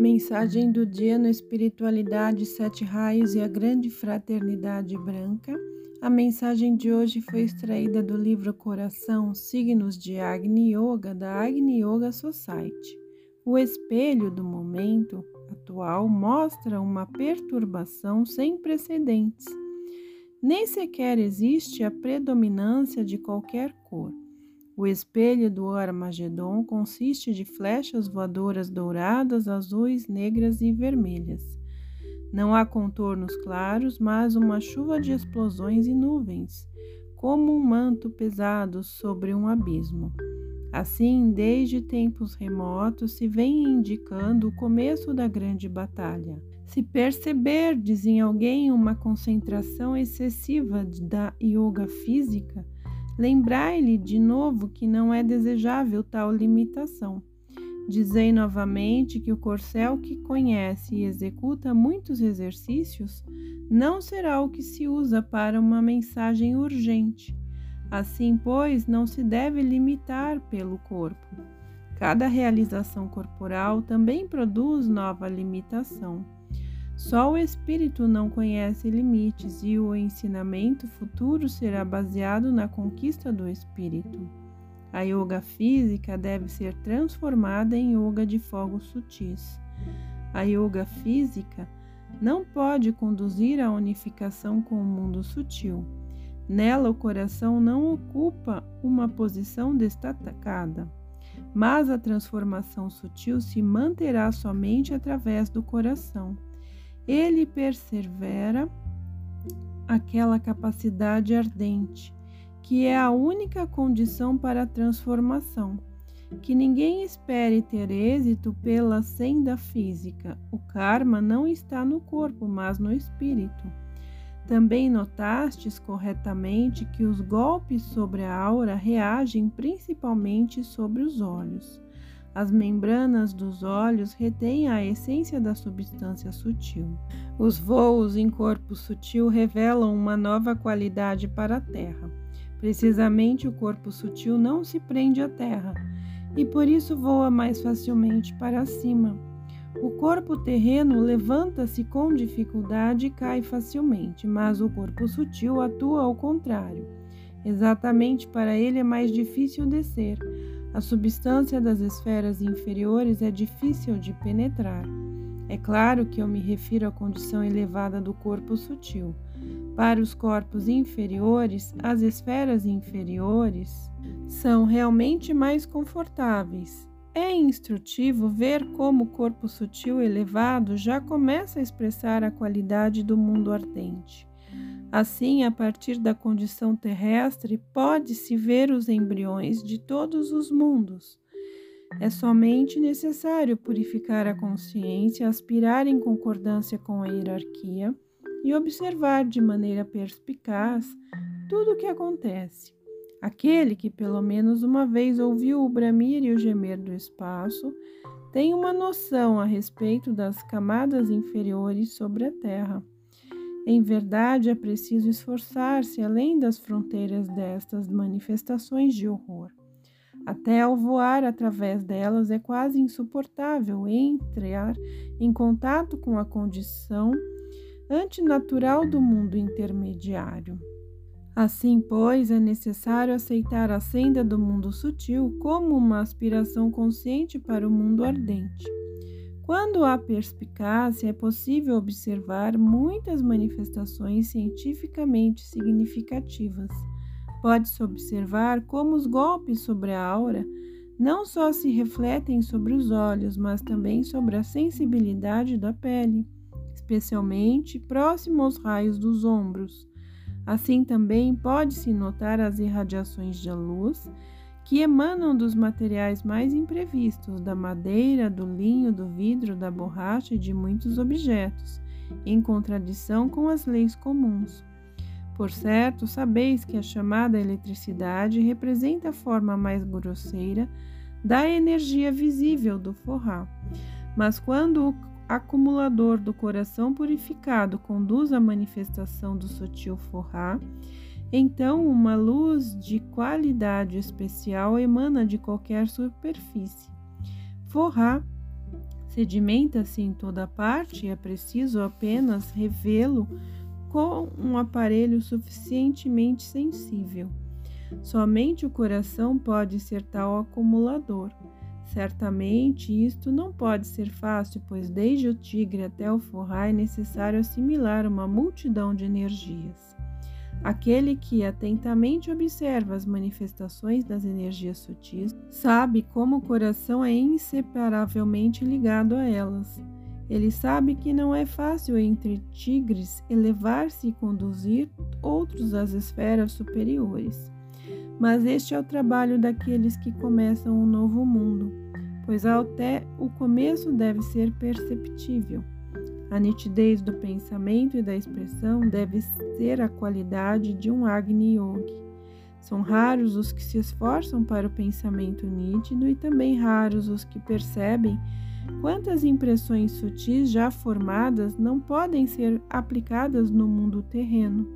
Mensagem do dia no Espiritualidade Sete Raios e a Grande Fraternidade Branca. A mensagem de hoje foi extraída do livro Coração, Signos de Agni Yoga, da Agni Yoga Society. O espelho do momento atual mostra uma perturbação sem precedentes. Nem sequer existe a predominância de qualquer cor. O espelho do Armagedon consiste de flechas voadoras douradas, azuis, negras e vermelhas. Não há contornos claros, mas uma chuva de explosões e nuvens, como um manto pesado sobre um abismo. Assim, desde tempos remotos, se vem indicando o começo da grande batalha. Se perceberdes em alguém uma concentração excessiva da yoga física, Lembrai-lhe de novo que não é desejável tal limitação. Dizei novamente que o corcel que conhece e executa muitos exercícios não será o que se usa para uma mensagem urgente. Assim, pois, não se deve limitar pelo corpo. Cada realização corporal também produz nova limitação. Só o espírito não conhece limites e o ensinamento futuro será baseado na conquista do espírito. A yoga física deve ser transformada em yoga de fogos sutis. A yoga física não pode conduzir à unificação com o mundo sutil. Nela, o coração não ocupa uma posição destacada, mas a transformação sutil se manterá somente através do coração ele persevera aquela capacidade ardente, que é a única condição para a transformação. Que ninguém espere ter êxito pela senda física. O karma não está no corpo, mas no espírito. Também notastes corretamente que os golpes sobre a aura reagem principalmente sobre os olhos. As membranas dos olhos retêm a essência da substância sutil. Os voos em corpo sutil revelam uma nova qualidade para a Terra. Precisamente o corpo sutil não se prende à Terra e por isso voa mais facilmente para cima. O corpo terreno levanta-se com dificuldade e cai facilmente, mas o corpo sutil atua ao contrário. Exatamente para ele é mais difícil descer a substância das esferas inferiores é difícil de penetrar. É claro que eu me refiro à condição elevada do corpo sutil. Para os corpos inferiores, as esferas inferiores são realmente mais confortáveis. É instrutivo ver como o corpo sutil elevado já começa a expressar a qualidade do mundo ardente. Assim, a partir da condição terrestre, pode-se ver os embriões de todos os mundos. É somente necessário purificar a consciência, aspirar em concordância com a hierarquia e observar de maneira perspicaz tudo o que acontece. Aquele que pelo menos uma vez ouviu o bramir e o gemer do espaço tem uma noção a respeito das camadas inferiores sobre a Terra. Em verdade, é preciso esforçar-se além das fronteiras destas manifestações de horror. Até ao voar através delas é quase insuportável entrar em contato com a condição antinatural do mundo intermediário. Assim, pois, é necessário aceitar a senda do mundo sutil como uma aspiração consciente para o mundo ardente. Quando há perspicácia, é possível observar muitas manifestações cientificamente significativas. Pode-se observar como os golpes sobre a aura não só se refletem sobre os olhos, mas também sobre a sensibilidade da pele, especialmente próximo aos raios dos ombros. Assim também pode-se notar as irradiações de luz que emanam dos materiais mais imprevistos, da madeira, do linho, do vidro, da borracha e de muitos objetos, em contradição com as leis comuns. Por certo, sabeis que a chamada eletricidade representa a forma mais grosseira da energia visível do forrá. Mas quando o acumulador do coração purificado conduz à manifestação do sutil forrá, então, uma luz de qualidade especial emana de qualquer superfície. Forrar Sedimenta-se em toda parte e é preciso apenas revê-lo com um aparelho suficientemente sensível. Somente o coração pode ser tal acumulador. Certamente isto não pode ser fácil, pois desde o tigre até o forrá é necessário assimilar uma multidão de energias. Aquele que atentamente observa as manifestações das energias sutis sabe como o coração é inseparavelmente ligado a elas. Ele sabe que não é fácil entre tigres elevar-se e conduzir outros às esferas superiores. Mas este é o trabalho daqueles que começam um novo mundo, pois até o começo deve ser perceptível. A nitidez do pensamento e da expressão deve ser a qualidade de um Agni Yogi. São raros os que se esforçam para o pensamento nítido e também raros os que percebem quantas impressões sutis já formadas não podem ser aplicadas no mundo terreno.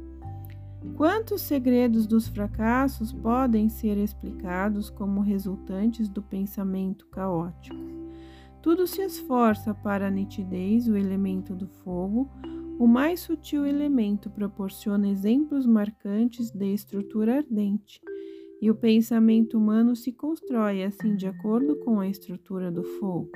Quantos segredos dos fracassos podem ser explicados como resultantes do pensamento caótico? Tudo se esforça para a nitidez, o elemento do fogo. O mais sutil elemento proporciona exemplos marcantes de estrutura ardente, e o pensamento humano se constrói assim de acordo com a estrutura do fogo.